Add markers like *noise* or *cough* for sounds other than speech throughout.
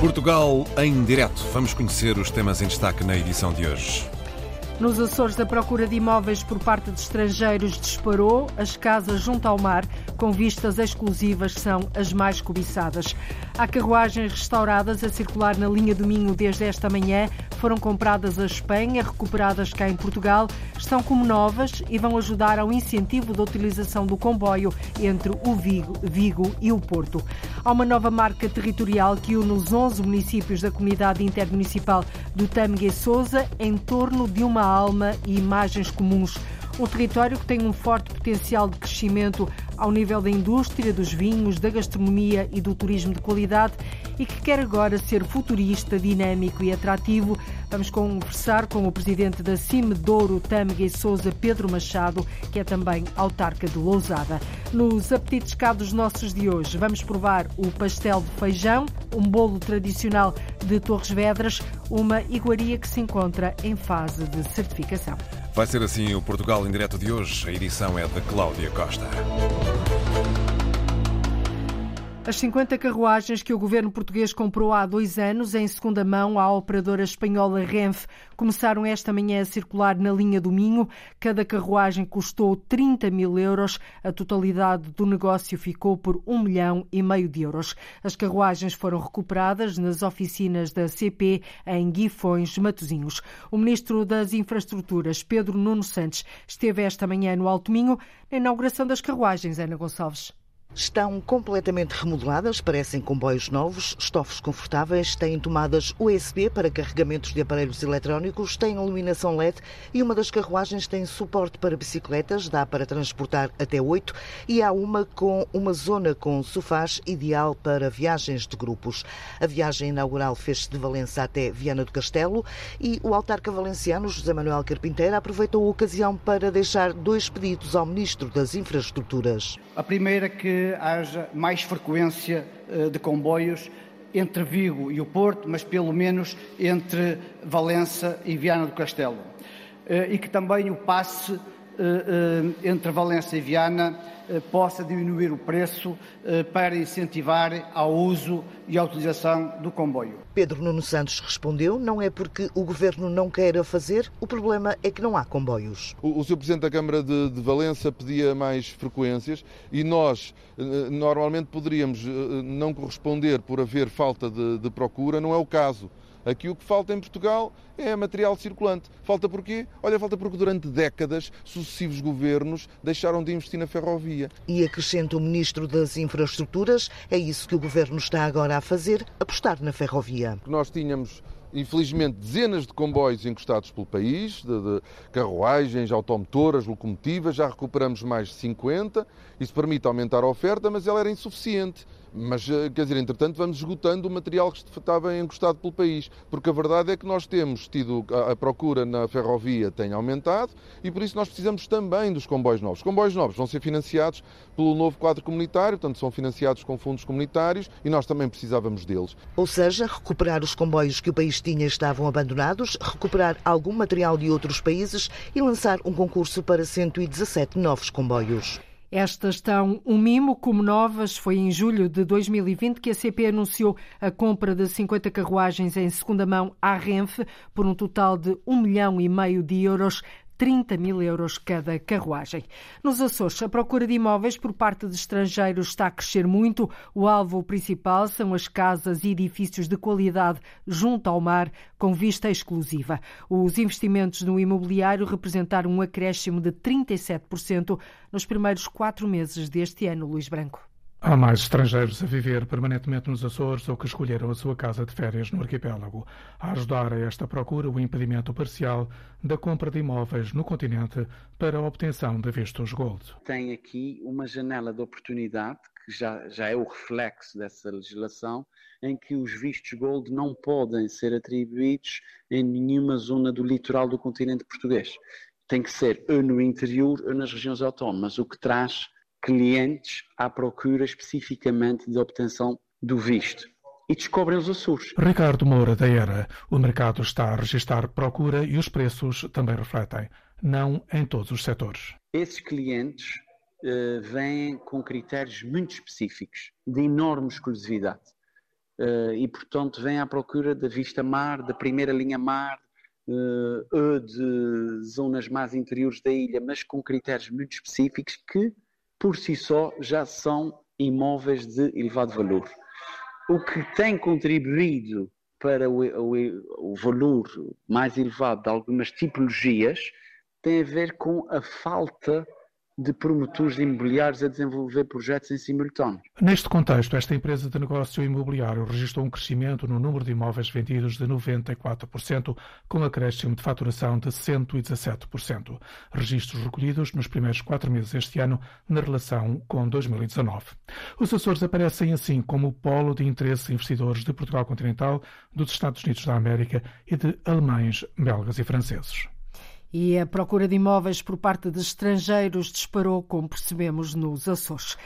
Portugal em direto. Vamos conhecer os temas em destaque na edição de hoje. Nos Açores, a procura de imóveis por parte de estrangeiros disparou. As casas junto ao mar, com vistas exclusivas, são as mais cobiçadas. Há carruagens restauradas a circular na linha do Minho desde esta manhã. Foram compradas a Espanha, recuperadas cá em Portugal. Estão como novas e vão ajudar ao incentivo da utilização do comboio entre o Vigo, Vigo e o Porto. Há uma nova marca territorial que une os 11 municípios da comunidade intermunicipal do Tâmega e Sousa em torno de uma alma e imagens comuns. Um território que tem um forte potencial de crescimento ao nível da indústria, dos vinhos, da gastronomia e do turismo de qualidade e que quer agora ser futurista, dinâmico e atrativo. Vamos conversar com o presidente da CIME Douro, Tâmega e Souza, Pedro Machado, que é também autarca de Lousada. Nos apetites cá dos nossos de hoje, vamos provar o pastel de feijão, um bolo tradicional de Torres Vedras, uma iguaria que se encontra em fase de certificação. Vai ser assim o Portugal em direto de hoje. A edição é de Cláudia Costa. As 50 carruagens que o governo português comprou há dois anos em segunda mão à operadora espanhola Renfe começaram esta manhã a circular na linha do Minho. Cada carruagem custou 30 mil euros. A totalidade do negócio ficou por 1 milhão e meio de euros. As carruagens foram recuperadas nas oficinas da CP em Guifões, Matosinhos. O ministro das Infraestruturas, Pedro Nuno Santos, esteve esta manhã no Alto Minho na inauguração das carruagens, Ana Gonçalves. Estão completamente remodeladas, parecem comboios novos, estofos confortáveis, têm tomadas USB para carregamentos de aparelhos eletrónicos, têm iluminação LED e uma das carruagens tem suporte para bicicletas, dá para transportar até oito e há uma com uma zona com sofás ideal para viagens de grupos. A viagem inaugural fez-se de Valença até Viana do Castelo e o autarca valenciano José Manuel Carpinteira aproveitou a ocasião para deixar dois pedidos ao Ministro das Infraestruturas. A primeira que haja mais frequência eh, de comboios entre Vigo e o Porto, mas pelo menos entre Valença e Viana do Castelo. Eh, e que também o passe entre Valença e Viana eh, possa diminuir o preço eh, para incentivar ao uso e à utilização do comboio. Pedro Nuno Santos respondeu: não é porque o governo não queira fazer, o problema é que não há comboios. O, o Sr. Presidente da Câmara de, de, Valença pedia mais frequências e nós normalmente poderíamos não corresponder por haver falta de, de procura, não é o caso. Aqui o que falta em Portugal é material circulante. Falta porquê? Olha, falta porque durante décadas sucessivos governos deixaram de investir na ferrovia. E acrescenta o Ministro das Infraestruturas, é isso que o governo está agora a fazer, apostar na ferrovia. Nós tínhamos infelizmente, dezenas de comboios encostados pelo país, de, de, carruagens, automotoras, locomotivas, já recuperamos mais de 50. Isso permite aumentar a oferta, mas ela era insuficiente. Mas, eh, quer dizer, entretanto, vamos esgotando o material que estava encostado pelo país, porque a verdade é que nós temos tido a procura na ferrovia tem aumentado e por isso nós precisamos também dos comboios novos. Os comboios novos vão ser financiados pelo novo quadro comunitário, portanto, são financiados com fundos comunitários e nós também precisávamos deles. Ou seja, recuperar os comboios que o país tinha estavam abandonados, recuperar algum material de outros países e lançar um concurso para 117 novos comboios. Estas estão um mimo como novas. Foi em julho de 2020 que a CP anunciou a compra de 50 carruagens em segunda mão à Renfe por um total de um milhão e meio de euros. 30 mil euros cada carruagem. Nos Açores, a procura de imóveis por parte de estrangeiros está a crescer muito. O alvo principal são as casas e edifícios de qualidade junto ao mar, com vista exclusiva. Os investimentos no imobiliário representaram um acréscimo de 37% nos primeiros quatro meses deste ano, Luís Branco. Há mais estrangeiros a viver permanentemente nos Açores ou que escolheram a sua casa de férias no arquipélago. A ajudar a esta procura, o impedimento parcial da compra de imóveis no continente para a obtenção de vistos Gold. Tem aqui uma janela de oportunidade, que já, já é o reflexo dessa legislação, em que os vistos Gold não podem ser atribuídos em nenhuma zona do litoral do continente português. Tem que ser ou no interior ou nas regiões autónomas, o que traz clientes à procura especificamente de obtenção do visto e descobrem os Açores. Ricardo Moura, da ERA. O mercado está a registrar procura e os preços também refletem. Não em todos os setores. Esses clientes uh, vêm com critérios muito específicos, de enorme exclusividade. Uh, e, portanto, vêm à procura da vista mar, da primeira linha mar, uh, de zonas mais interiores da ilha, mas com critérios muito específicos que, por si só, já são imóveis de elevado valor. O que tem contribuído para o, o, o valor mais elevado de algumas tipologias tem a ver com a falta promotores imobiliários a desenvolver projetos em simultâneo. Neste contexto, esta empresa de negócio imobiliário registrou um crescimento no número de imóveis vendidos de 94%, com acréscimo de faturação de 117%. Registros recolhidos nos primeiros quatro meses deste ano, na relação com 2019. Os Açores aparecem assim como o polo de interesse de investidores de Portugal continental, dos Estados Unidos da América e de alemães, belgas e franceses. E a procura de imóveis por parte de estrangeiros disparou, como percebemos nos Açores.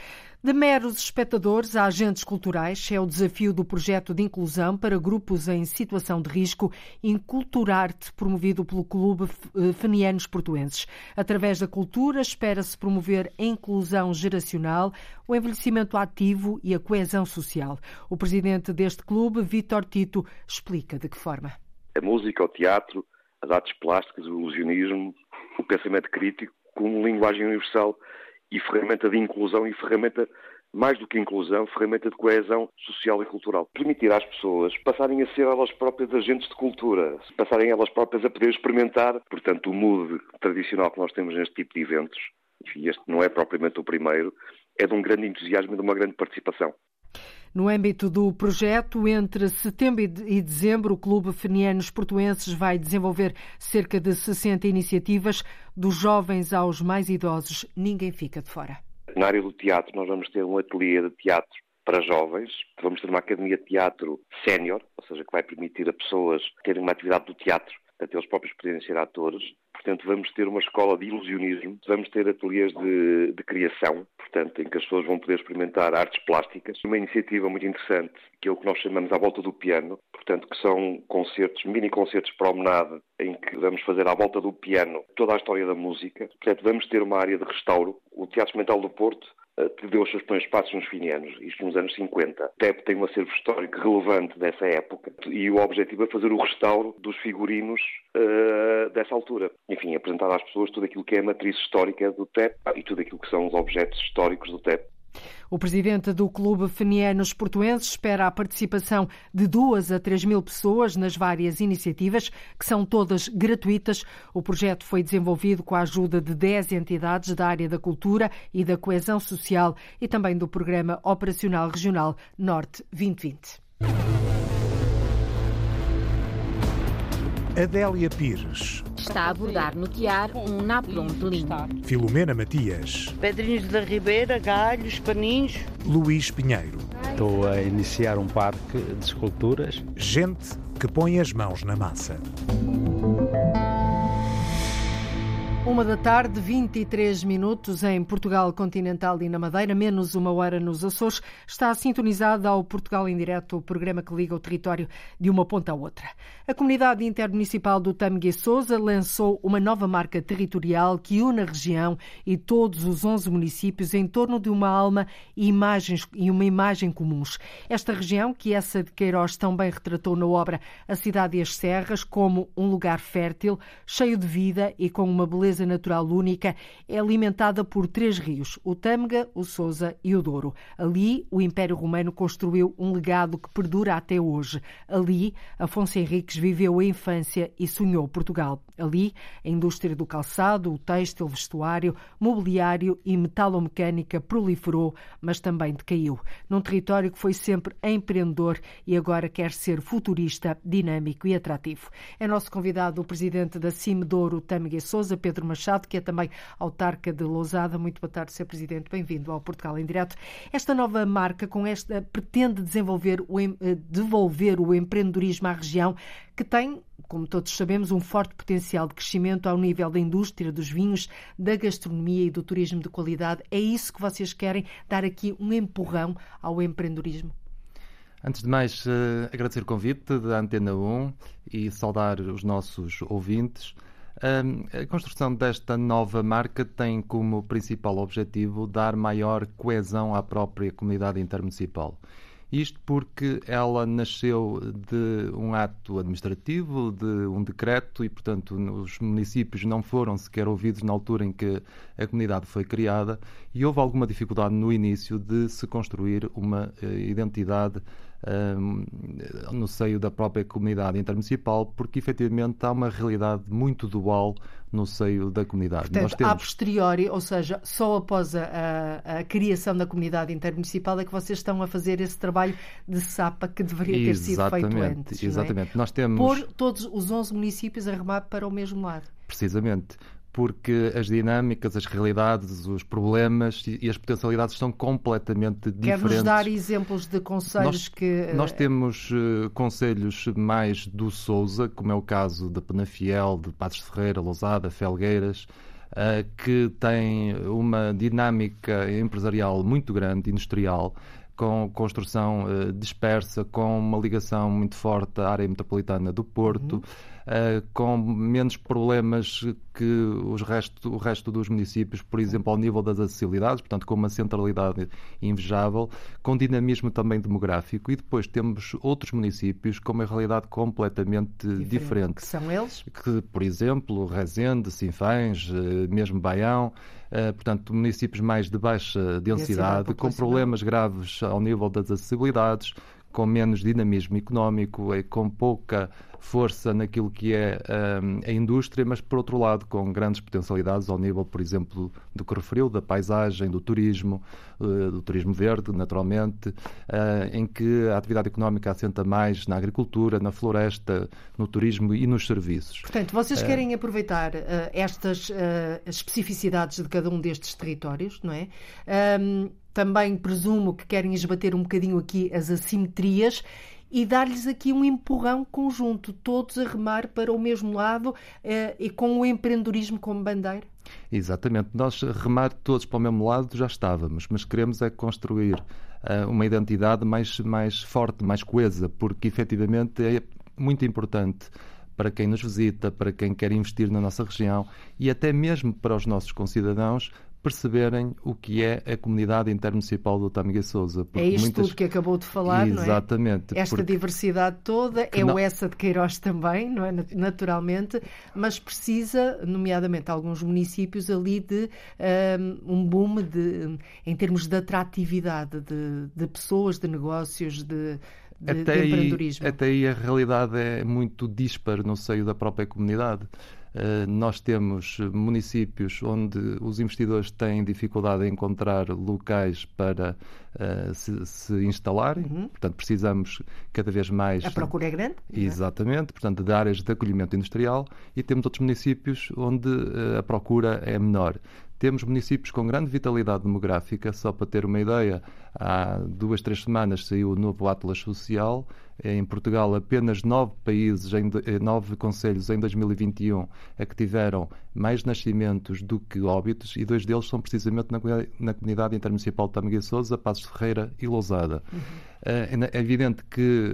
De meros espectadores a agentes culturais é o desafio do projeto de inclusão para grupos em situação de risco Inculturarte, promovido pelo Clube eh, Fenianos Portuenses. Através da cultura, espera-se promover a inclusão geracional, o envelhecimento ativo e a coesão social. O presidente deste clube, Vítor Tito, explica de que forma. A música, o teatro, as artes plásticas, o ilusionismo, o pensamento crítico como linguagem universal e ferramenta de inclusão e ferramenta, mais do que inclusão, ferramenta de coesão social e cultural. Permitir às pessoas passarem a ser elas próprias agentes de cultura, passarem elas próprias a poder experimentar, portanto, o mood tradicional que nós temos neste tipo de eventos, e este não é propriamente o primeiro, é de um grande entusiasmo e de uma grande participação. No âmbito do projeto, entre setembro e dezembro, o Clube Fenianos Portuenses vai desenvolver cerca de 60 iniciativas, dos jovens aos mais idosos. Ninguém fica de fora. Na área do teatro, nós vamos ter um ateliê de teatro para jovens. Vamos ter uma academia de teatro sénior, ou seja, que vai permitir a pessoas terem uma atividade do teatro, até eles próprios poderem ser atores. Portanto, vamos ter uma escola de ilusionismo, vamos ter ateliês de, de, criação, portanto, em que as pessoas vão poder experimentar artes plásticas. Uma iniciativa muito interessante, que é o que nós chamamos à volta do piano, portanto, que são concertos, mini concertos promenade, em que vamos fazer à volta do piano toda a história da música. Portanto, vamos ter uma área de restauro. O Teatro Mental do Porto que deu os seus primeiros passos nos finianos, isto nos anos 50. A TEP tem um acervo histórico relevante dessa época e o objetivo é fazer o restauro dos figurinos uh, dessa altura. Enfim, apresentar às pessoas tudo aquilo que é a matriz histórica do TEP e tudo aquilo que são os objetos históricos do TEP. O presidente do Clube Fenianos Portuenses espera a participação de duas a três mil pessoas nas várias iniciativas, que são todas gratuitas. O projeto foi desenvolvido com a ajuda de dez entidades da área da cultura e da coesão social e também do Programa Operacional Regional Norte 2020. Adélia Pires. Está a abordar no tiar um napron de linho. Filomena Matias. Pedrinhos da Ribeira, galhos, paninhos. Luís Pinheiro. Estou a iniciar um parque de esculturas. Gente que põe as mãos na massa. Uma da tarde, 23 minutos em Portugal continental e na Madeira, menos uma hora nos Açores. Está sintonizado ao Portugal em Direto, o programa que liga o território de uma ponta à outra. A comunidade intermunicipal do Tamegue Souza lançou uma nova marca territorial que une a região e todos os 11 municípios em torno de uma alma e, imagens, e uma imagem comuns. Esta região, que essa de Queiroz também retratou na obra A Cidade e as Serras, como um lugar fértil, cheio de vida e com uma beleza natural única, é alimentada por três rios, o Tâmega, o Sousa e o Douro. Ali, o Império Romano construiu um legado que perdura até hoje. Ali, Afonso Henriques viveu a infância e sonhou Portugal. Ali, a indústria do calçado, o têxtil, vestuário, mobiliário e metalomecânica proliferou, mas também decaiu. Num território que foi sempre empreendedor e agora quer ser futurista, dinâmico e atrativo. É nosso convidado o presidente da CIM Douro, Tâmega Souza, Pedro Machado, que é também autarca de Lousada. Muito boa tarde, Sr. Presidente. Bem-vindo ao Portugal em Direto. Esta nova marca, com esta, pretende desenvolver o, eh, devolver o empreendedorismo à região, que tem, como todos sabemos, um forte potencial de crescimento ao nível da indústria dos vinhos, da gastronomia e do turismo de qualidade. É isso que vocês querem dar aqui um empurrão ao empreendedorismo? Antes de mais, uh, agradecer o convite da Antena 1 e saudar os nossos ouvintes. A construção desta nova marca tem como principal objetivo dar maior coesão à própria comunidade intermunicipal. Isto porque ela nasceu de um ato administrativo, de um decreto, e, portanto, os municípios não foram sequer ouvidos na altura em que a comunidade foi criada, e houve alguma dificuldade no início de se construir uma uh, no seio da própria comunidade intermunicipal, porque efetivamente há uma realidade muito dual no seio da comunidade. Portanto, Nós temos... a posteriori, ou seja, só após a, a, a, criação da comunidade intermunicipal é que vocês estão a fazer esse trabalho de sapa que deveria ter sido feito antes. Exatamente. É? Nós temos... Pôr todos os 11 municípios a remar para o mesmo lado. Precisamente porque as dinâmicas, as realidades, os problemas e as potencialidades são completamente diferentes. Quer-nos dar exemplos de conselhos nós, que. Nós temos uh, conselhos mais do Sousa, como é o caso da Penafiel, de Passos Ferreira, Lousada, Felgueiras, uh, que têm uma dinâmica empresarial muito grande, industrial, com construção uh, dispersa, com uma ligação muito forte à área metropolitana do Porto. Uhum uh, com menos problemas que os resto, o resto dos municípios, por exemplo, ao nível das acessibilidades, portanto, com uma centralidade invejável, com dinamismo também demográfico. E depois temos outros municípios com uma realidade completamente diferente. diferente. Que são eles? Que, por exemplo, Rezende, Sinfãs, eh, mesmo Baião, Uh, portanto, municípios mais de baixa densidade, com problemas graves ao nível das acessibilidades, com menos dinamismo económico, e com pouca força naquilo que é um, a indústria, mas por outro lado com grandes potencialidades ao nível, por exemplo, do que referiu, da paisagem, do turismo, uh, do turismo verde, naturalmente, uh, em que a atividade económica assenta mais na agricultura, na floresta, no turismo e nos serviços. Portanto, vocês eh, querem aproveitar uh, estas especificidades de cada um destes territórios, não é? Um, também presumo que querem esbater um bocadinho aqui as assimetrias e dar-lhes aqui um empurrão conjunto, todos a remar para o mesmo lado eh, e com o empreendedorismo como bandeira? Exatamente. Nós remar todos para o mesmo lado já estávamos, mas queremos é construir uh, uma identidade mais, mais forte, mais coesa, porque efetivamente é muito importante para quem nos visita, para quem quer investir na nossa região e até mesmo para os nossos concidadãos perceberem o que é a comunidade intermunicipal do Tâmega Souza. É isto muitas... tudo que acabou de falar, Exatamente, não é? Esta diversidade toda, é não... o essa de Queiroz também, não é? Naturalmente, mas precisa, nomeadamente alguns municípios ali, de um, um boom de, em termos de atratividade de, de pessoas, de negócios, de, de, até de empreendedorismo. Aí, até aí a realidade é muito dispar no seio da própria comunidade. Eh, nós temos municípios onde os investidores têm dificuldade em encontrar locais para uh, se, se, instalarem, uhum. portanto, precisamos cada vez mais. A procura é grande? É? Exatamente, portanto, de áreas de acolhimento industrial, e temos outros municípios onde uh, a procura é menor. Temos municípios com grande vitalidade demográfica, só para ter uma ideia, há duas, três semanas saiu o novo Atlas Social. Em Portugal, apenas nove países, em, eh, nove conselhos em 2021 é que tiveram mais nascimentos do que óbitos e dois deles são precisamente na, na comunidade intermunicipal de Tamega Souza, Passos Ferreira e Lousada. Uhum. É, é evidente que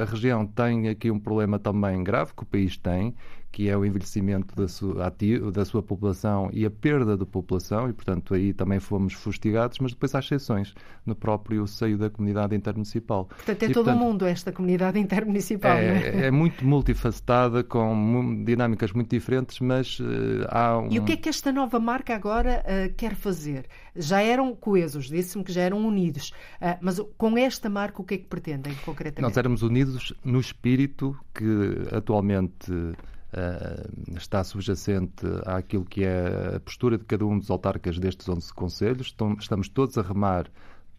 a região tem aqui um problema também grave que o país tem, que é o envelhecimento da sua, ativo, da sua população e a perda de população, e portanto aí também fomos fustigados, mas depois há exceções no próprio seio da comunidade intermunicipal. Portanto, é e, todo o mundo esta comunidade intermunicipal, é, não é? É muito multifacetada, com dinâmicas muito diferentes, mas uh, há um... E o que é que esta nova marca agora uh, quer fazer? Já eram coesos, disse-me que já eram unidos, uh, mas com esta marca o que é que pretendem concretamente? Nós éramos unidos no espírito que atualmente Uh, está subjacente àquilo que é a postura de cada um dos autarcas destes 11 conselhos. Estamos todos a remar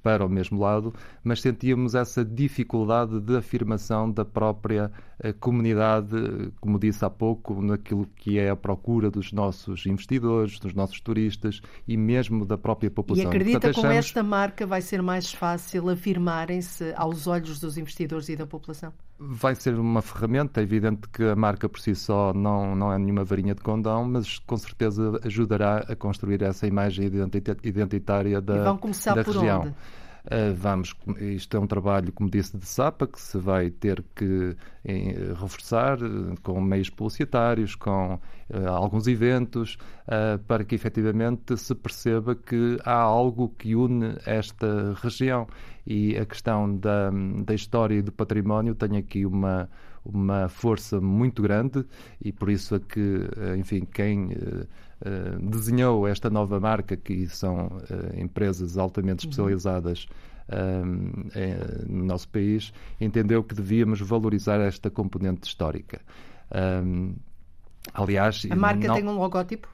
para o mesmo lado, mas sentíamos essa dificuldade de afirmação da própria eh, comunidade, como disse há pouco, naquilo que é a procura dos nossos investidores, dos nossos turistas e mesmo da própria população. E acredita que achamos... com esta marca vai ser mais fácil afirmarem-se aos olhos dos investidores e da população? Vai ser uma ferramenta, é evidente que a marca por si só não, não é nenhuma varinha de condão, mas com certeza ajudará a construir essa imagem identitária da, e vão começar da por região. Onde? Uh, vamos, isto é um trabalho, como disse, de SAPA, que se vai ter que reforçar uh, com meios publicitários, com uh, alguns eventos, para que efetivamente se perceba que há algo que une esta região. E a questão da, da história e do património tem aqui uma, uma força muito grande e por isso é que, enfim, quem desenhou esta nova marca, que são uh, empresas altamente uhum. especializadas uhum. no nosso país, entendeu que devíamos valorizar esta componente histórica. aliás, a marca não... tem um logótipo?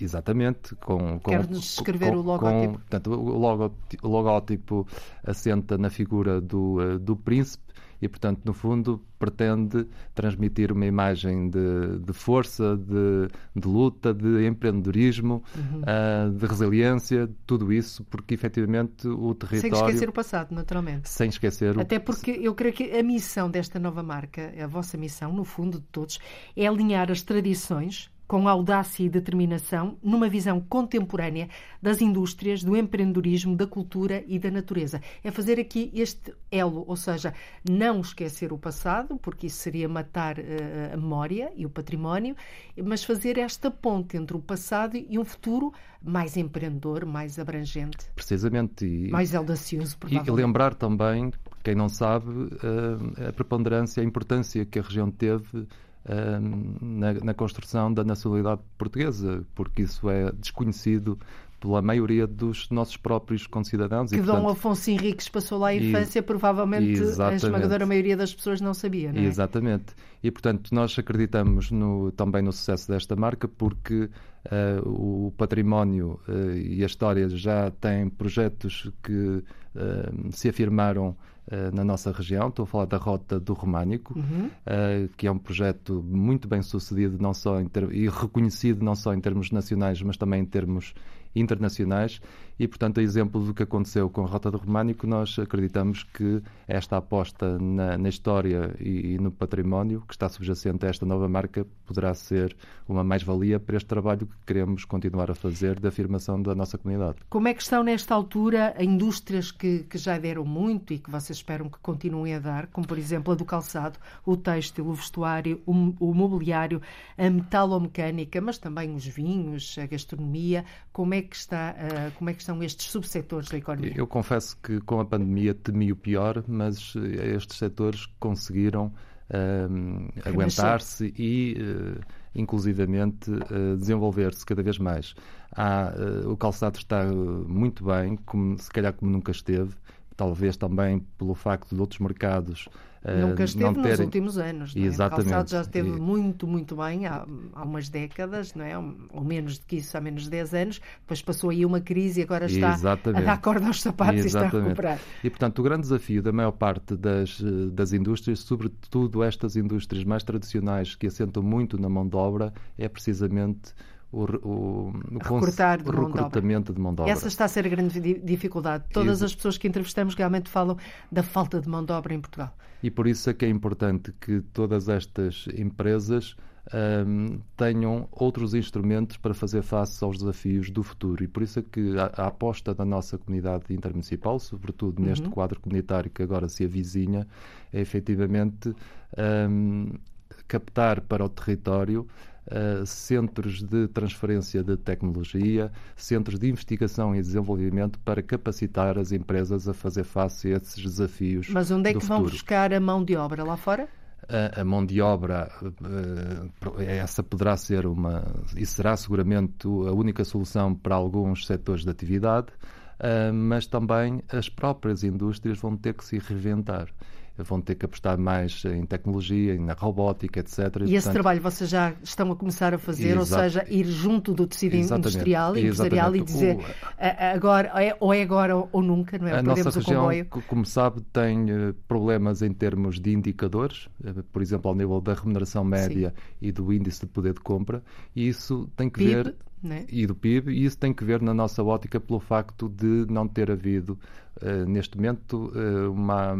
Exatamente, com, com Quer-nos descrever com, o logótipo? Com, portanto, o, logótipo, o logótipo assenta na figura do, do príncipe e, portanto, no fundo, pretende transmitir uma imagem de, de força, de, de, luta, de empreendedorismo, uhum. uh, de resiliência, tudo isso, porque efetivamente o território. Sem esquecer o passado, naturalmente. Sem esquecer Até porque eu creio que a missão desta nova marca, a vossa missão, no fundo de todos, é alinhar as tradições com audácia e determinação, numa visão contemporânea das indústrias, do empreendedorismo, da cultura e da natureza. É fazer aqui este elo, ou seja, não esquecer o passado, porque isso seria matar uh, a memória e o património, mas fazer esta ponte entre o passado e um futuro mais empreendedor, mais abrangente. Precisamente. E, mais audacioso, provavelmente. E lembrar também, quem não sabe, uh, a preponderância, a importância que a região teve na, na, construção da nacionalidade portuguesa, porque isso é desconhecido pela maioria dos nossos próprios concidadãos. Que e, portanto, Dom Afonso Henriques passou lá a infância, e, provavelmente a esmagadora maioria das pessoas não sabia, não é? Exatamente. E, portanto, nós acreditamos no, também no sucesso desta marca porque uh, o património uh, e a história já têm projetos que uh, se afirmaram na nossa região. Estou a falar da Rota do Românico, uhum. uh, que é um projeto muito bem sucedido não só e reconhecido não só em termos nacionais, mas também em termos internacionais e, portanto, a exemplo do que aconteceu com a Rota do Românico, nós acreditamos que esta aposta na, na história e, e, no património que está subjacente a esta nova marca poderá ser uma mais-valia para este trabalho que queremos continuar a fazer de afirmação da nossa comunidade. Como é que estão nesta altura indústrias que, que já deram muito e que vocês esperam que continuem a dar, como por exemplo a do calçado, o têxtil, o vestuário, o, o mobiliário, a metalomecânica, mas também os vinhos, a gastronomia. Como é que está, uh, como é que são estes subsetores da economia? Eu confesso que com a pandemia temi o pior, mas eh, estes setores conseguiram uh, aguentar-se e, uh, inclusivamente, uh, desenvolver-se cada vez mais. Há, o calçado está muito bem, como, se calhar como nunca esteve, talvez também pelo facto de outros mercados Nunca esteve terem... nos últimos anos. Não é? Exatamente. O calçado já esteve e... muito, muito bem há, há umas décadas, não é? ou menos do que isso, há menos de 10 anos. Depois passou aí uma crise e agora está Exatamente. a dar corda aos sapatos Exatamente. e está a recuperar. E, portanto, o grande desafio da maior parte das, das indústrias, sobretudo estas indústrias mais tradicionais que assentam muito na mão de obra, é precisamente o, o, o, Recrutar de o recrutamento de mão de obra. Essa está a ser a grande dificuldade. Todas as pessoas que entrevistamos realmente falam da falta de mão de obra em Portugal. E por isso é que é importante que todas estas empresas um, tenham outros instrumentos para fazer face aos desafios do futuro. E por isso é que a, a aposta da nossa comunidade intermunicipal, sobretudo uhum. neste quadro comunitário que agora se avizinha, é efetivamente um, captar para o território Uh, centros de transferência de tecnologia, centros de investigação e desenvolvimento para capacitar as empresas a fazer face a esses desafios. Mas onde é que vão buscar a mão de obra? Lá fora? A, mão de obra, uh, essa poderá ser uma, e será seguramente a única solução para alguns setores de atividade, uh, mas também as próprias indústrias vão ter que se reinventar vão ter que apostar mais em tecnologia, na robótica, etc. E, e portanto... esse trabalho vocês já estão a começar a fazer, Exato. ou seja, ir junto do tecido Exatamente. industrial, empresarial Exatamente. e dizer o... agora, é, ou é agora ou nunca, não é? A Perdemos nossa região, comboio. como sabe, tem eh, problemas em termos de indicadores, eh, por exemplo, ao nível da remuneração média Sim. e do índice de poder de compra, e isso tem que PIB. ver né? e do PIB, e isso tem que ver na nossa ótica pelo facto de não ter havido uh, neste momento uh, uma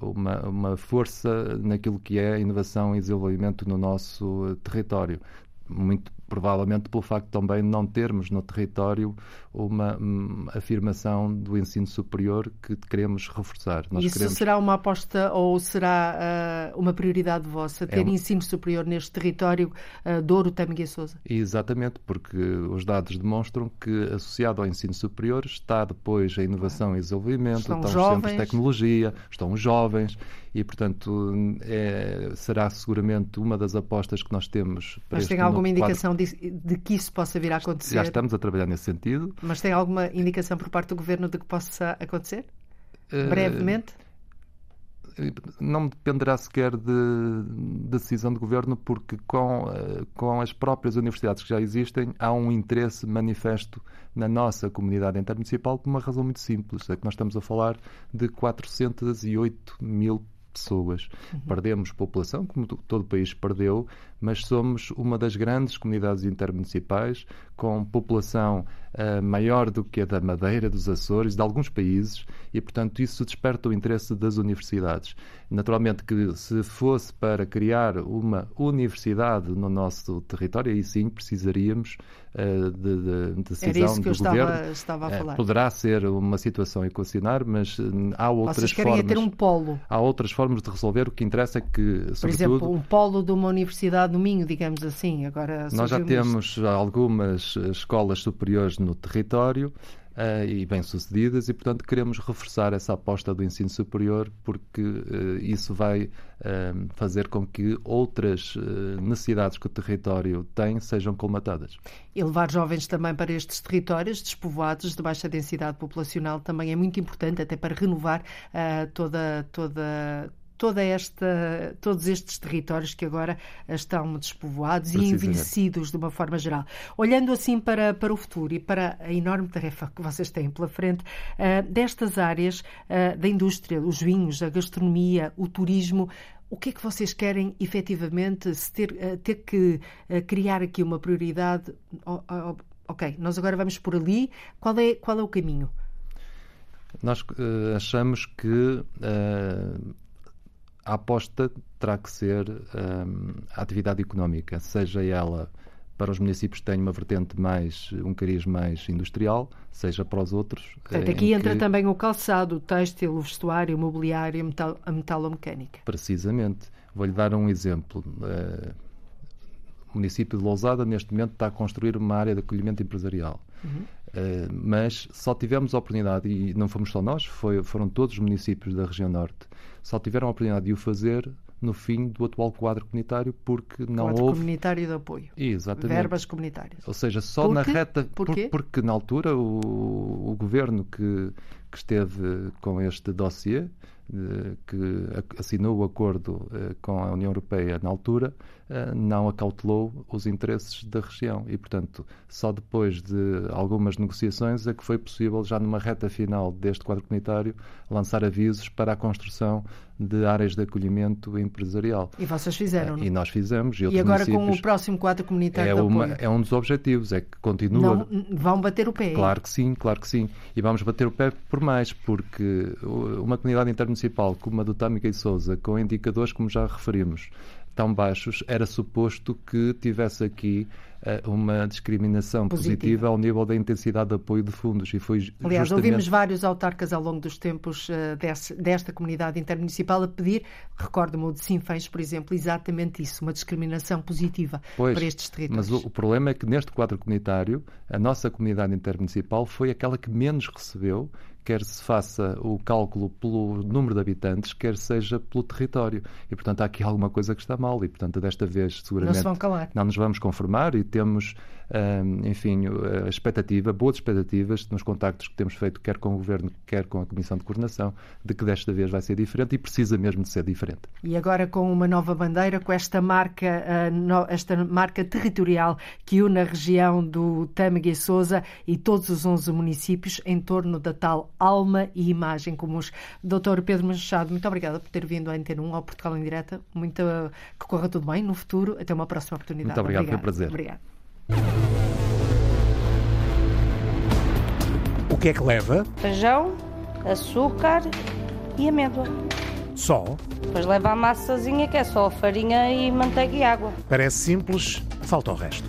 uma, uma força naquilo que é inovação e desenvolvimento no nosso território. Muito provavelmente pelo facto também de não termos no território uma um, afirmação do ensino superior que queremos reforçar. Nós Isso queremos... será uma aposta ou será uh, uma prioridade vossa, ter é um... ensino superior neste território uh, Douro, Tâmega e Sousa? Exatamente, porque os dados demonstram que associado ao ensino superior está depois a inovação e desenvolvimento, estão, estão os centros de tecnologia, estão os jovens e, portanto, é, será seguramente uma das apostas que nós temos para Mas tem alguma indicação de, de, que isso possa vir a acontecer? Já estamos a trabalhar nesse sentido. Mas tem alguma indicação por parte do Governo de que possa acontecer? Uh, Brevemente? não dependerá sequer de, de decisão do governo, porque com, eh, com as próprias universidades que já existem, há um interesse manifesto na nossa comunidade intermunicipal por uma razão muito simples: é que nós estamos a falar de 408 mil pessoas. Uhum. Perdemos população, como todo o país perdeu, mas somos uma das grandes comunidades intermunicipais, com população uh, maior do que a da Madeira, dos Açores, de alguns países, e, portanto, isso desperta o interesse das universidades. Naturalmente que se fosse para criar uma universidade no nosso território, aí sim precisaríamos uh, de, de decisão do governo. Estava, estava a eh, falar. Uh, poderá ser uma situação equacionar, mas há outras Vocês querem formas. ter um polo. Há outras formas de resolver. O que interessa é que, Por exemplo, um polo de uma universidade no Minho, digamos assim. Agora Nós já temos algumas escolas superiores no território uh, e bem-sucedidas e, portanto, queremos reforçar essa aposta do ensino superior porque uh, isso vai uh, fazer com que outras necessidades que o território tem sejam colmatadas. E levar jovens também para estes territórios despovoados de baixa densidade populacional também é muito importante, até para renovar toda, toda toda esta, todos estes territórios que agora estão despovoados e envelhecidos de uma forma geral. Olhando assim para, para o futuro e para a enorme tarefa que vocês têm pela frente, uh, destas áreas uh, da indústria, os vinhos, a gastronomia, o turismo, o que é que vocês querem efetivamente se ter, uh, ter que criar aqui uma prioridade? Ok, nós agora vamos por ali. Qual é, qual é o caminho? Nós achamos que a aposta terá que ser um, a atividade económica, seja ela para os municípios que têm uma vertente mais, um cariz mais industrial, seja para os outros. Portanto, aqui entra que... também o calçado, o têxtil, o vestuário, o mobiliário, metal, a metalomecânica. Precisamente. Vou-lhe dar um exemplo. Uh, o município de Lousada, neste momento, está a construir uma área de acolhimento empresarial. Uhum. Uh, mas só tivemos a oportunidade, e não fomos só nós, foi, foram todos os municípios da região norte, só tiveram a oportunidade de o fazer no fim do atual quadro comunitário porque não quadro houve... comunitário de apoio. Exatamente. Verbas comunitárias. Ou seja, só Por na reta... Porquê? Por, porque na altura o, o governo que, que esteve com este dossiê que assinou o acordo eh, com a União Europeia na altura, eh, não acautelou os interesses da região e, portanto, só depois de algumas negociações é que foi possível, já numa reta final deste quadro comunitário, lançar avisos para a construção de áreas de acolhimento empresarial. E vocês fizeram, não? E nós fizemos. E, e agora com o próximo quadro comunitário é, uma, é um dos objetivos, é que continua... Não, vão bater o pé. Claro que sim, claro que sim. E vamos bater o pé por mais, porque uma comunidade intermunicipal como a do Tâmica e Souza, com indicadores como já referimos, tão baixos, era suposto que tivesse aqui uh, uma discriminação positiva. positiva. ao nível da intensidade de apoio de fundos. E foi Aliás, justamente... ouvimos vários autarcas ao longo dos tempos uh, desse, desta comunidade intermunicipal a pedir, recordo-me o de Sinfãs, por exemplo, exatamente isso, uma discriminação positiva pois, para estes territórios. Mas o, o problema é que neste quadro comunitário, a nossa comunidade intermunicipal foi aquela que menos recebeu quer se faça o cálculo pelo número de habitantes, quer seja pelo território. E, portanto, há aqui alguma coisa que está mal. E, portanto, desta vez, seguramente, não, se não nos vamos conformar e temos, enfim, a expectativa, boas expectativas nos contactos que temos feito, quer com o Governo, quer com a Comissão de Coordenação, de que desta vez vai ser diferente e precisa mesmo de ser diferente. E agora com uma nova bandeira, com esta marca, esta marca territorial que une a região do Tâmega e Sousa e todos os 11 municípios em torno da tal alma e imagem comuns. Doutor Pedro Machado, muito obrigada por ter vindo à Antena 1 ao Portugal em Direta. Muito, que corra tudo bem no futuro. Até uma próxima oportunidade. Muito obrigado, foi um prazer. Obrigado. O que é que leva? Feijão, açúcar e amêndoa. Só? Depois leva a massazinha que é só farinha e manteiga e água. Parece simples, falta o resto.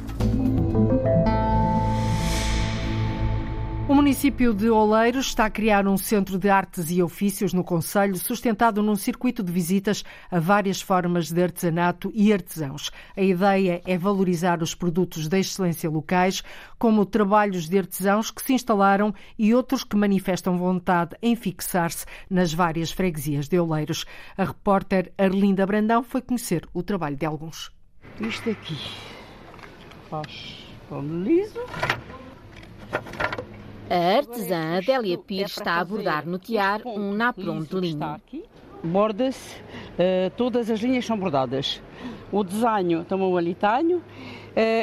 O município de Oleiros está a criar um centro de artes e ofícios no Conselho, sustentado num circuito de visitas a várias formas de artesanato e artesãos. A ideia é valorizar os produtos de excelência locais, como trabalhos de artesãos que se instalaram e outros que manifestam vontade em fixar-se nas várias freguesias de Oleiros. A repórter Arlinda Brandão foi conhecer o trabalho de alguns. Isto aqui faz como liso. A artesã Adélia Pires está a abordar no tiar um napron de linho. Borda-se, uh, todas as linhas são bordadas. O desenho também o alitanho uh,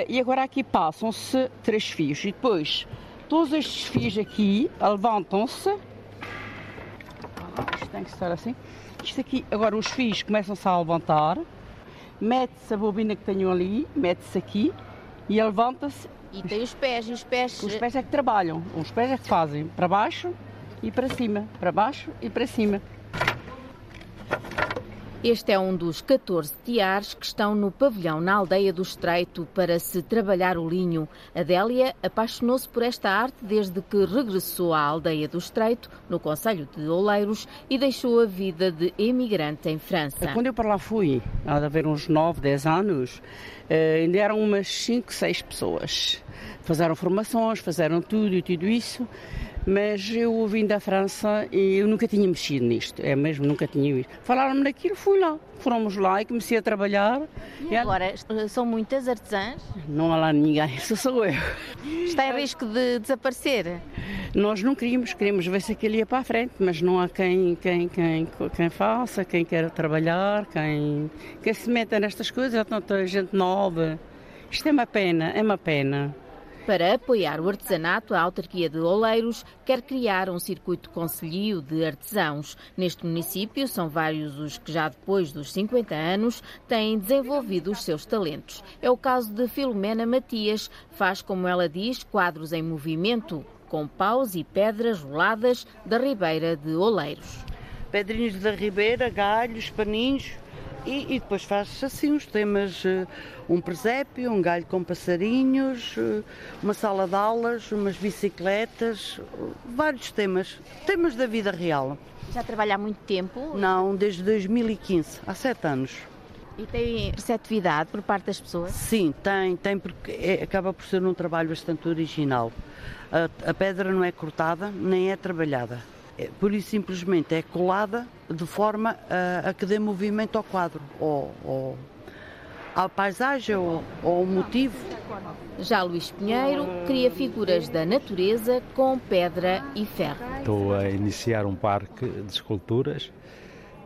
e agora aqui passam-se três fios e depois todos estes fios aqui levantam-se. Isto tem que estar assim. Isto aqui, agora os fios começam-se a levantar, mete-se a bobina que tenho ali, mete-se aqui e levanta-se e tem os pés, os pés. Os pés é que trabalham, os pés é que fazem para baixo e para cima, para baixo e para cima. Este é um dos 14 tiares que estão no pavilhão na aldeia do Estreito para se trabalhar o linho. Adélia apaixonou-se por esta arte desde que regressou à aldeia do Estreito, no Conselho de Oleiros, e deixou a vida de emigrante em França. Quando eu para lá fui, há de haver uns 9, 10 anos, eh, ainda eram umas 5, 6 pessoas. Fizeram formações, fizeram tudo e tudo isso mas eu vim da França e eu nunca tinha mexido nisto, é mesmo, nunca tinha visto. Falaram-me daquilo, fui lá. Fomos lá e comecei a trabalhar. E agora, são muitas artesãs? Não há lá ninguém, *laughs* só sou eu. Está em risco de desaparecer? Nós não queríamos, queríamos ver se aquilo ia para a frente, mas não há quem, quem, quem, quem faça, quem queira trabalhar, quem, quem se meta nestas coisas, há tanta gente nova. Isto é uma pena, é uma pena. Para apoiar o artesanato, a autarquia de Oleiros quer criar um circuito conselhio de artesãos. Neste município, são vários os que já depois dos 50 anos têm desenvolvido os seus talentos. É o caso de Filomena Matias, faz, como ela diz, quadros em movimento, com paus e pedras roladas da Ribeira de Oleiros. Pedrinhos da Ribeira, galhos, paninhos, e, e depois faz assim os temas, eh, um presépio, um galho com passarinhos, eh, uma sala de aulas, umas bicicletas, vários temas, temas da vida real. Já trabalha há muito tempo? Não, desde 2015, há sete anos. E tem receptividade por parte das pessoas? Sim, tem, tem porque é, acaba por ser um trabalho bastante original. A, a pedra não é cortada nem é trabalhada por isso simplesmente é colada de forma a, a que dê movimento ao quadro, ou, ou à paisagem ou ao motivo. Já Luís Pinheiro cria figuras da natureza com pedra e ferro. Estou a iniciar um parque de esculturas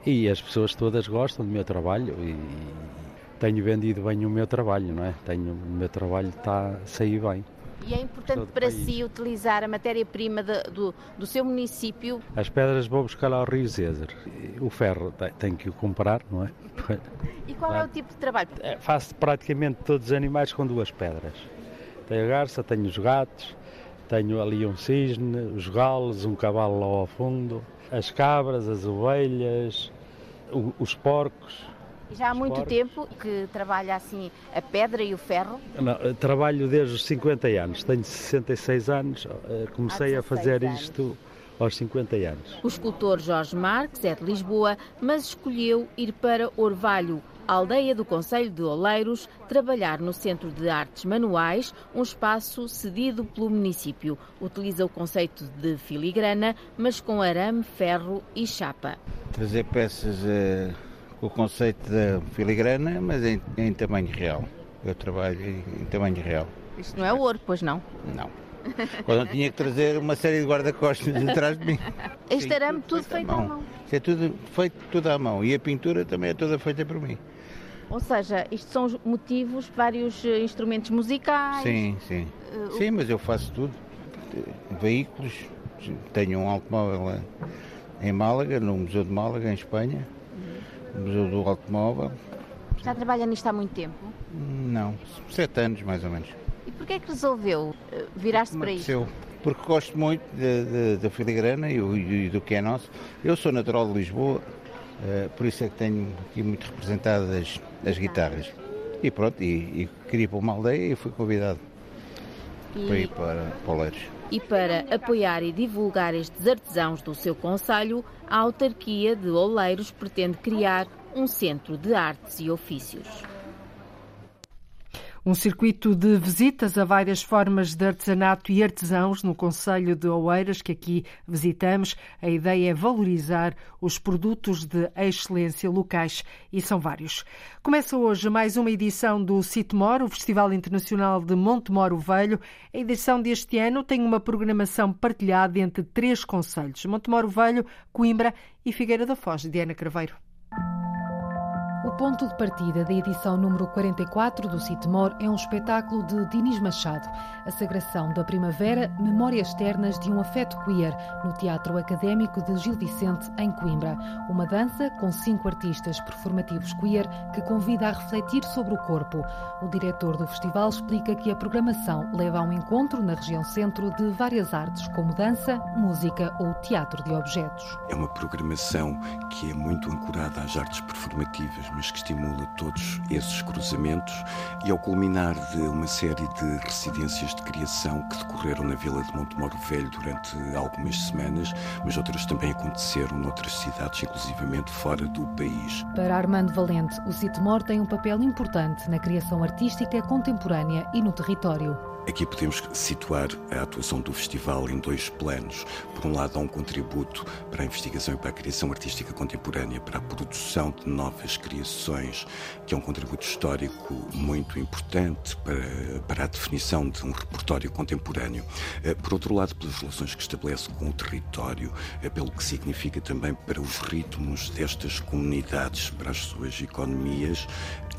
e as pessoas todas gostam do meu trabalho e tenho vendido bem o meu trabalho, não é? Tenho, o meu trabalho está a sair bem. E é importante para país. si utilizar a matéria-prima do, do seu município? As pedras vou buscar lá ao Rio Zezer. O ferro tem que o comprar, não é? E qual é o tipo de trabalho? É, faço praticamente todos os animais com duas pedras. Tenho a garça, tenho os gatos, tenho ali um cisne, os galos, um cavalo lá ao fundo, as cabras, as ovelhas, os porcos. Já há muito tempo que trabalha assim a pedra e o ferro? Não, trabalho desde os 50 anos, tenho 66 anos, eh, comecei a fazer anos. isto aos 50 anos. O escultor Jorge Marques é de Lisboa, mas escolheu ir para Orvalho, aldeia do Conselho de Oleiros, trabalhar no Centro de Artes Manuais, um espaço cedido pelo município. Utiliza o conceito de filigrana, mas com arame, ferro e chapa. Trazer peças. Uh o conceito da filigrana, mas em, em tamanho real. Eu trabalho em, em tamanho real. Isto não é ouro, pois não? Não. Quando eu tinha que trazer uma série de guarda-costas *laughs* atrás de mim. Este arame tudo feito à mão. mão. Isto é tudo feito tudo à mão. E a pintura também é toda feita por mim. Ou seja, isto são motivos, vários eh, instrumentos musicais. Sim, sim. Uh, sim, mas eu faço tudo. Veículos. Tenho um automóvel em Málaga, no Museu de Málaga, em Espanha. Museu do Automóvel. Já trabalha nisto há muito tempo? Não, sete anos mais ou menos. E porquê é que resolveu eh, virar-se para isto? Porque gosto muito da filigrana e, e, do que é nosso. Eu sou natural de Lisboa, uh, por isso é que tenho aqui muito representadas as, as guitarras. E pronto, e, e queria para uma aldeia e fui convidado. e... para ir para Poleiros. E para apoiar e divulgar estes artesãos do seu conselho, a autarquia de Oleiros pretende criar um centro de artes e ofícios. Um circuito de visitas a várias formas de artesanato e artesãos no Conselho de Oeiras, que aqui visitamos. A ideia é valorizar os produtos de excelência locais e são vários. Começa hoje mais uma edição do Citmor, o Festival Internacional de Montemoro Velho. A edição deste ano tem uma programação partilhada entre três conselhos: Montemoro Velho, Coimbra e Figueira da Foz. Diana Craveiro. O ponto de partida da edição número 44 do Citmor é um espetáculo de Dinis Machado, a sagração da primavera, memórias externas de um afeto queer, no Teatro Académico de Gil Vicente, em Coimbra. Uma dança com cinco artistas performativos queer que convida a refletir sobre o corpo. O diretor do festival explica que a programação leva a um encontro na região centro de várias artes, como dança, música ou teatro de objetos. É uma programação que é muito ancorada às artes performativas que estimula todos esses cruzamentos e ao culminar de uma série de residências de criação que decorreram na Vila de Montemoro Velho durante algumas semanas, mas outras também aconteceram noutras cidades, inclusivamente fora do país. Para Armando Valente, o Citmor tem um papel importante na criação artística contemporânea e no território. Aqui podemos situar a atuação do festival em dois planos. Por um lado, há um contributo para a investigação e para a criação artística contemporânea, para a produção de novas criações, que é um contributo histórico muito importante para, para a definição de um repertório contemporâneo. Eh, por outro lado, pelas relações que estabelece com o território, eh, pelo que significa também para os ritmos destas comunidades, para as suas economias.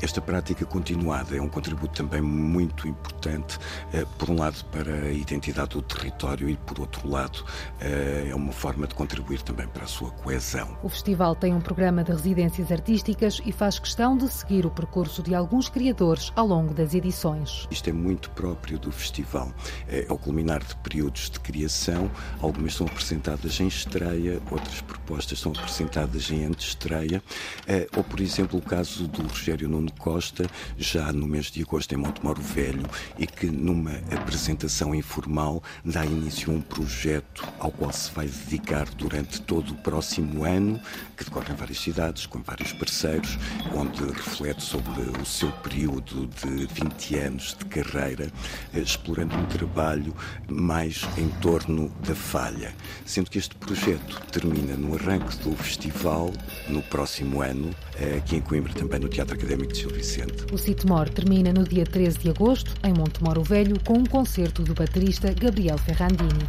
Esta prática continuada é um contributo também muito importante por um lado, para a identidade do território e, por outro lado, eh, é uma forma de contribuir também para a sua coesão. O festival tem um programa de residências artísticas e faz questão de seguir o percurso de alguns criadores ao longo das edições. Isto é muito próprio do festival. É, ao culminar de períodos de criação, algumas são apresentadas em estreia, outras propostas são apresentadas em antestreia, eh, ou, por exemplo, o caso do Rogério Nuno Costa, já no mês de agosto em Montemoro Velho, e que numa uma apresentação informal, dá início a um projeto ao qual se vai dedicar durante todo o próximo ano, que decorre em várias cidades, com vários parceiros, onde reflete sobre o seu período de 20 anos de carreira, eh, explorando um trabalho mais em torno da falha. Sendo que este projeto termina no arranque do festival no próximo ano, aqui em Coimbra, também no Teatro Académico de Gil Vicente. O Citmor termina no dia 13 de agosto, em Montemoro Velho, com um concerto do baterista Gabriel Ferrandini.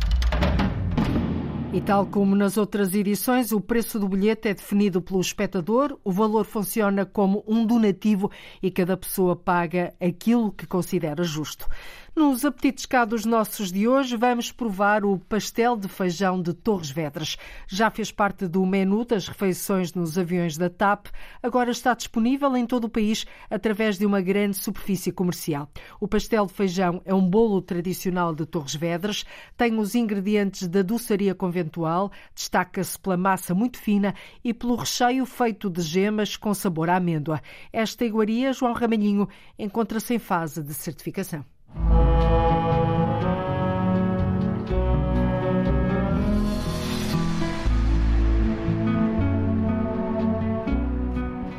E tal como nas outras edições, o preço do bilhete é definido pelo espectador, o valor funciona como um donativo e cada pessoa paga aquilo que considera justo. Nos apetites cá dos nossos de hoje, vamos provar o pastel de feijão de Torres Vedras. Já fez parte do menu das refeições nos aviões da TAP, agora está disponível em todo o país através de uma grande superfície comercial. O pastel de feijão é um bolo tradicional de Torres Vedras, tem os ingredientes da doçaria conventual, destaca-se pela massa muito fina e pelo recheio feito de gemas com sabor à amêndoa. Esta iguaria, João Ramalhinho, encontra-se em fase de certificação.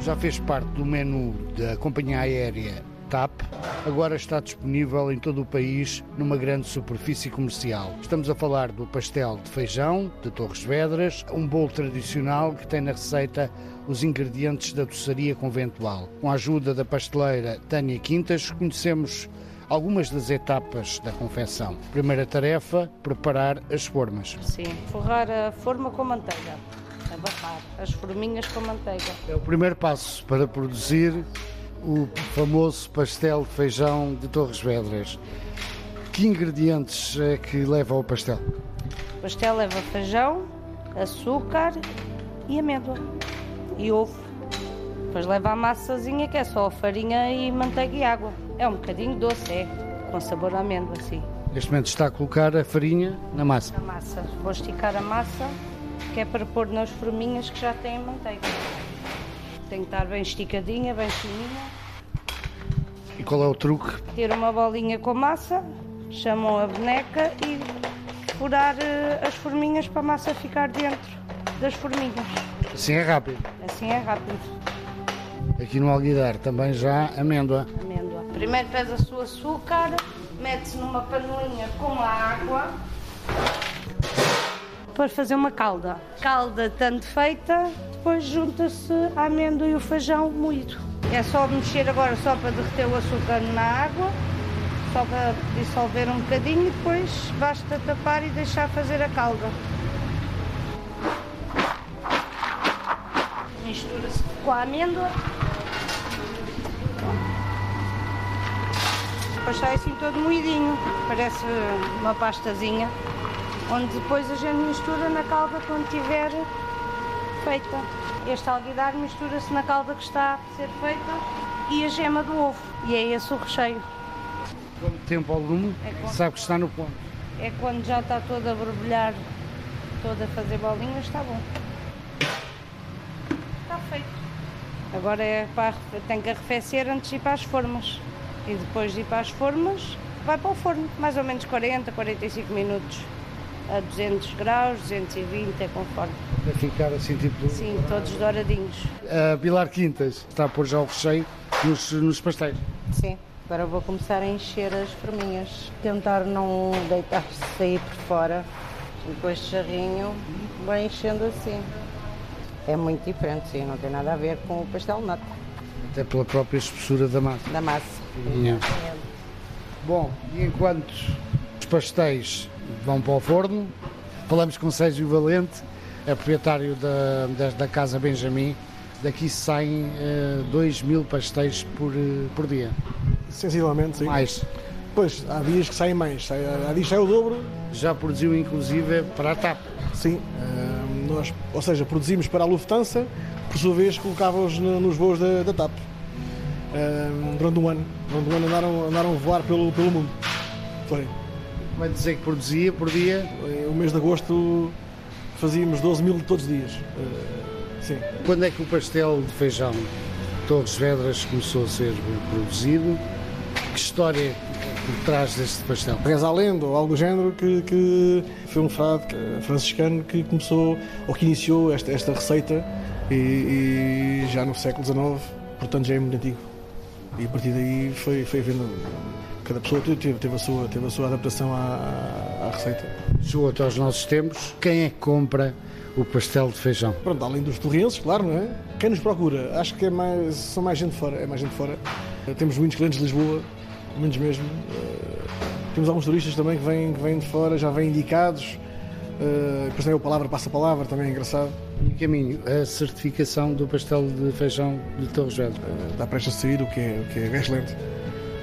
Já fez parte do menu da companhia aérea TAP, agora está disponível em todo o país numa grande superfície comercial. Estamos a falar do pastel de feijão de Torres Vedras, um bolo tradicional que tem na receita os ingredientes da doçaria conventual. Com a ajuda da pasteleira Tânia Quintas, conhecemos algumas das etapas da confecção. Primeira tarefa, preparar as formas. Sim, forrar a forma com manteiga, abafar as forminhas com manteiga. É o primeiro passo para produzir o famoso pastel de feijão de Torres Vedras. Que ingredientes é que leva ao pastel? O pastel leva feijão, açúcar e amêndoa e ovo. Depois leva a massazinha que é só farinha e manteiga e água. É um bocadinho doce, é, com sabor a amêndoa, sim. Neste momento está a colocar a farinha na massa. Na massa. Vou esticar a massa, que é para pôr nas forminhas que já têm manteiga. Tem que estar bem esticadinha, bem fininha. E qual é o truque? Ter uma bolinha com massa, chamam a boneca e furar eh, as forminhas para a massa ficar dentro das forminhas. Assim é rápido. Assim é rápido. Aqui no alguidar também já amêndoa. Amêndoa. Primeiro pesa-se o açúcar, mete-se numa panelinha com a água para fazer uma calda. Calda tanto feita, depois junta-se a amêndoa e o feijão moído. É só mexer agora só para derreter o açúcar na água, só para dissolver um bocadinho e depois basta tapar e deixar fazer a calda. Mistura-se com a amêndoa. Depois sai assim todo moidinho, parece uma pastazinha, onde depois a gente mistura na calda quando estiver feita. Este alguidar mistura-se na calda que está a ser feita e a gema do ovo. E é esse o recheio. Quanto tempo ao lume? É quando- Sabe que está no ponto. É quando já está toda a borbulhar, toda a fazer bolinhas, está bom. Está feito. Agora é para, tem que arrefecer antes de ir para as formas. E depois de ir para as formas, vai para o forno, mais ou menos 40, 45 minutos. A 200 graus, 220, é conforme. Para ficar assim tipo. Sim, todos douradinhos. A Pilar Quintas está a pôr já o recheio nos, nos pastéis. Sim, agora vou começar a encher as forminhas. Tentar não deitar-se sair por fora. E depois de jarrinho, vai enchendo assim. É muito diferente, sim, não tem nada a ver com o pastel de nata, Até pela própria espessura da massa. da massa. Bom, e enquanto os pastéis vão para o forno, falamos com Sérgio Valente, é proprietário da, da, da Casa Benjamin. Daqui saem 2 mil pastéis por, eh, por dia. Sensivelmente, sim. Mais. Pois, há dias que saem mais. Há dias que sai o dobro. Já produziu inclusive para a TAP. Sim. eh, nós, ou seja, produzimos para a Lufthansa, por sua vez colocava-os no- nos voos da, da TAP. Eh, durante um ano. Durante um ano andaram, andaram a voar pelo, pelo mundo. Foi. Vai dizer que produzia por dia? O mês de agosto fazíamos 12 mil todos os dias. Eh, sim. Quando é que o pastel de feijão Torres Vedras começou a ser produzido? Que história é por trás deste pastel? Reza a lenda ou algo do género que, que foi um frade franciscano que começou ou que iniciou esta, esta receita e, e já no século XIX, portanto já é muito antigo. E a partir daí foi, foi havendo. Cada pessoa teve, teve, a, sua, teve a sua adaptação à, à receita. Chegou até aos nossos tempos. Quem é que compra o pastel de feijão? Pronto, além dos torrenses, claro, não é? Quem nos procura? Acho que é mais, são mais gente de fora. É mais gente de fora. Eh, Temos muitos clientes de Lisboa, muitos mesmo. Eh, Temos alguns turistas também que vêm, que vêm de fora, já vêm indicados. Eh, Depois também o palavra passa palavra, também é engraçado. E caminho, a certificação do pastel de feijão de Torres Vedras. Eh, Está prestes a sair, o que é, o que é excelente.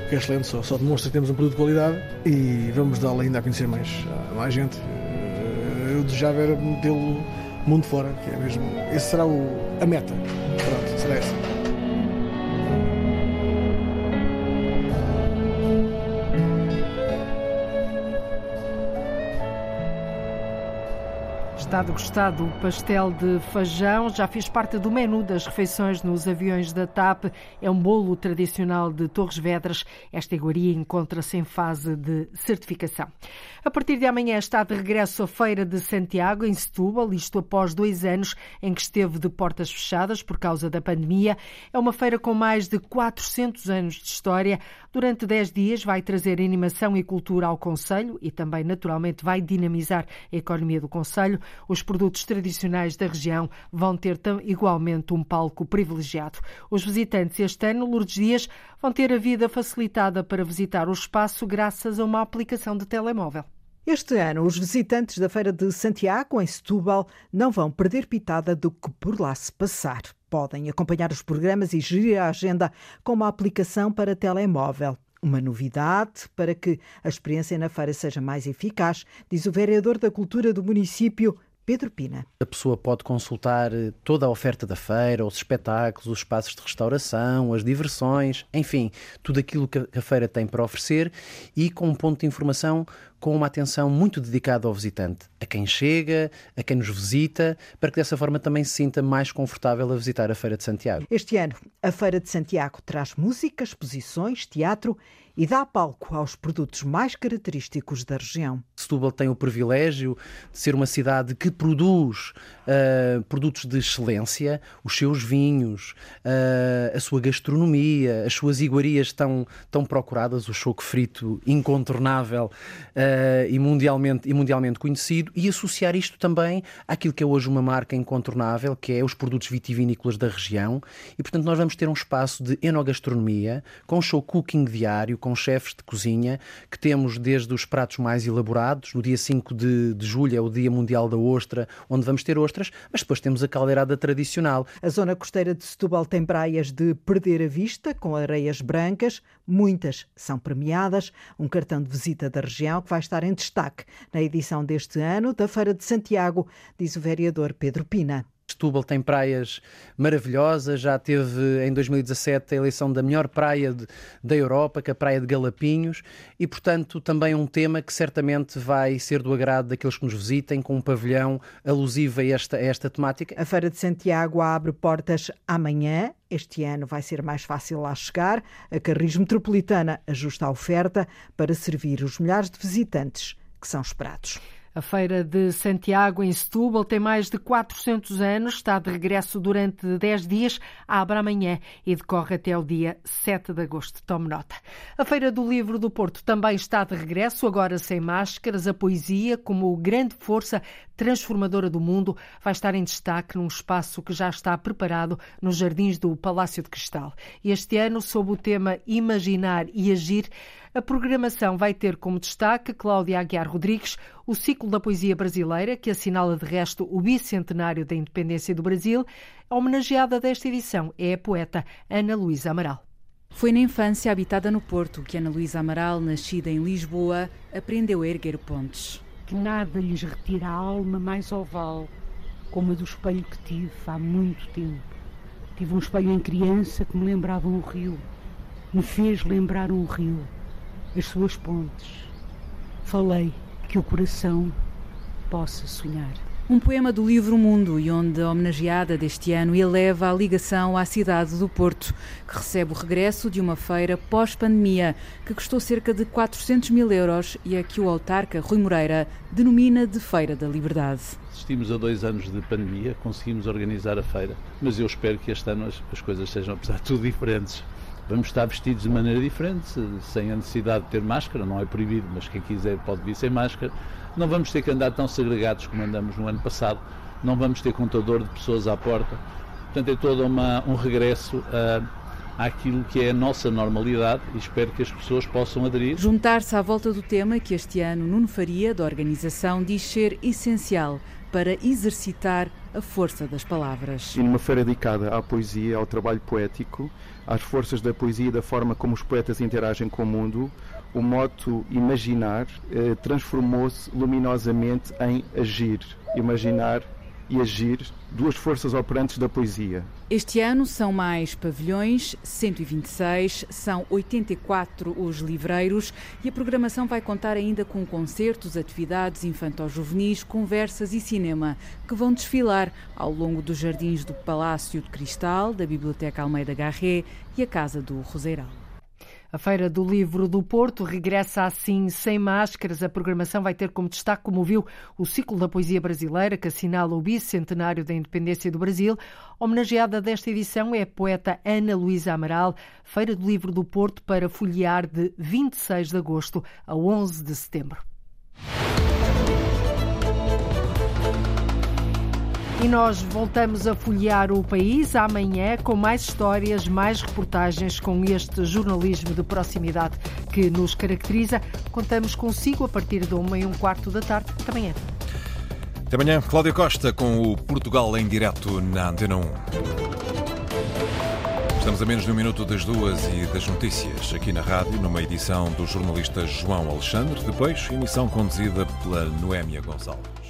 Que é excelente, só, só demonstra que temos um produto de qualidade e vamos dá-lo ainda a conhecer mais, a mais gente. Eh, Eu desejava era metê-lo mundo fora, que é mesmo. Esse será o, a meta. Pronto, será essa. Está degustado o pastel de feijão, já fez parte do menu das refeições nos aviões da TAP. É um bolo tradicional de Torres Vedras. Esta iguaria encontra-se em fase de certificação. A partir de amanhã está de regresso a Feira de Santiago, em Setúbal, isto após dois anos em que esteve de portas fechadas por causa da pandemia. É uma feira com mais de 400 anos de história. Durante 10 dias vai trazer animação e cultura ao Conselho e também, naturalmente, vai dinamizar a economia do Conselho. Os produtos tradicionais da região vão ter igualmente um palco privilegiado. Os visitantes este ano, Lourdes Dias, vão ter a vida facilitada para visitar o espaço graças a uma aplicação de telemóvel. Este ano, os visitantes da Feira de Santiago, em Setúbal, não vão perder pitada do que por lá se passar. Podem acompanhar os programas e gerir a agenda com uma aplicação para telemóvel. Uma novidade para que a experiência na feira seja mais eficaz, diz o vereador da Cultura do município, Pedro Pina. A pessoa pode consultar eh, toda a oferta da feira, os espetáculos, os espaços de restauração, as diversões, enfim, tudo aquilo que a feira tem para oferecer e com um ponto de informação com uma atenção muito dedicada ao visitante, a quem chega, a quem nos visita, para que dessa forma também se sinta mais confortável a visitar a Feira de Santiago. Este ano, a Feira de Santiago traz música, exposições, teatro e dá palco aos produtos mais característicos da região. Setúbal tem o privilégio de ser uma cidade que produz uh, produtos de excelência, os seus vinhos, uh, a sua gastronomia, as suas iguarias tão, tão procuradas, o choco frito incontornável uh, e, mundialmente, e mundialmente conhecido, e associar isto também àquilo que é hoje uma marca incontornável, que é os produtos vitivinícolas da região, e portanto nós vamos ter um espaço de enogastronomia, com show cooking diário, com chefes de cozinha, que temos desde os pratos mais elaborados, no dia 5 de, de julho é o Dia Mundial da Ostra, onde vamos ter ostras, mas depois temos a caldeirada tradicional. A zona costeira de Setúbal tem praias de perder a vista, com areias brancas, muitas são premiadas, um cartão de visita da região que vai estar em destaque na edição deste ano da Feira de Santiago, diz o vereador Pedro Pina. Setúbal tem praias maravilhosas, já teve em 2017 a eleição da melhor praia de, da Europa, que é a Praia de Galapinhos, e portanto também um tema que certamente vai ser do agrado daqueles que nos visitem, com um pavilhão alusivo a esta, a esta temática. A Feira de Santiago abre portas amanhã. Este ano vai ser mais fácil lá chegar. A Carris Metropolitana ajusta a oferta para servir os milhares de visitantes que são esperados. A Feira de Santiago, em Setúbal, tem mais de 400 anos, está de regresso durante 10 dias, abre amanhã e decorre até o dia 7 de agosto. Tome nota. A Feira do Livro do Porto também está de regresso, agora sem máscaras. A poesia, como grande força transformadora do mundo, vai estar em destaque num espaço que já está preparado nos jardins do Palácio de Cristal. Este ano, sob o tema Imaginar e Agir, a programação vai ter como destaque Cláudia Aguiar Rodrigues, o ciclo da poesia brasileira, que assinala de resto o bicentenário da independência do Brasil. A homenageada desta edição é a poeta Ana Luísa Amaral. Foi na infância habitada no Porto que Ana Luísa Amaral, nascida em Lisboa, aprendeu a erguer pontes. Que nada lhes retira a alma mais oval, como a do espelho que tive há muito tempo. Tive um espelho em criança que me lembrava um rio, me fez lembrar um rio as suas pontes. Falei que o coração possa sonhar. Um poema do livro Mundo e onde a homenageada deste ano eleva a ligação à cidade do Porto, que recebe o regresso de uma feira pós-pandemia que custou cerca de 400 mil euros e a que o autarca Rui Moreira denomina de Feira da Liberdade. Assistimos a dois anos de pandemia, conseguimos organizar a feira, mas eu espero que este ano as, as coisas sejam, apesar de tudo, diferentes vamos estar vestidos de maneira diferente, sem a necessidade de ter máscara, não é proibido, mas quem quiser pode vir sem máscara. Não vamos ter que andar tão segregados como andamos no ano passado, não vamos ter contador de pessoas à porta. Portanto, é todo uma, um regresso a, àquilo que é a nossa normalidade e espero que as pessoas possam aderir. Juntar-se à volta do tema que este ano Nuno Faria, da organização, diz ser essencial para exercitar a força das palavras. E numa feira dedicada à poesia, ao trabalho poético, às forças da poesia e da forma como os poetas interagem com o mundo, o moto imaginar eh, transformou-se luminosamente em agir. Imaginar e agir, duas forças operantes da poesia. Este ano são mais pavilhões, 126, são 84 os livreiros e a programação vai contar ainda com concertos, atividades infanto-juvenis, conversas e cinema que vão desfilar ao longo dos jardins do Palácio de Cristal, da Biblioteca Almeida Garré e a Casa do Roseiral. A Feira do Livro do Porto regressa assim sem máscaras. A programação vai ter como destaque, como viu, o ciclo da poesia brasileira, que assinala o bicentenário da independência do Brasil. Homenageada desta edição é a poeta Ana Luísa Amaral. Feira do Livro do Porto para folhear de 26 de agosto a 11 de setembro. E nós voltamos a folhear o país amanhã com mais histórias, mais reportagens com este jornalismo de proximidade que nos caracteriza. Contamos consigo a partir de uma e um quarto da tarde. Até amanhã. Até amanhã, Cláudia Costa com o Portugal em direto na Antena 1. Estamos a menos de um minuto das duas e das notícias aqui na rádio, numa edição do jornalista João Alexandre, depois emissão conduzida pela Noémia Gonçalves.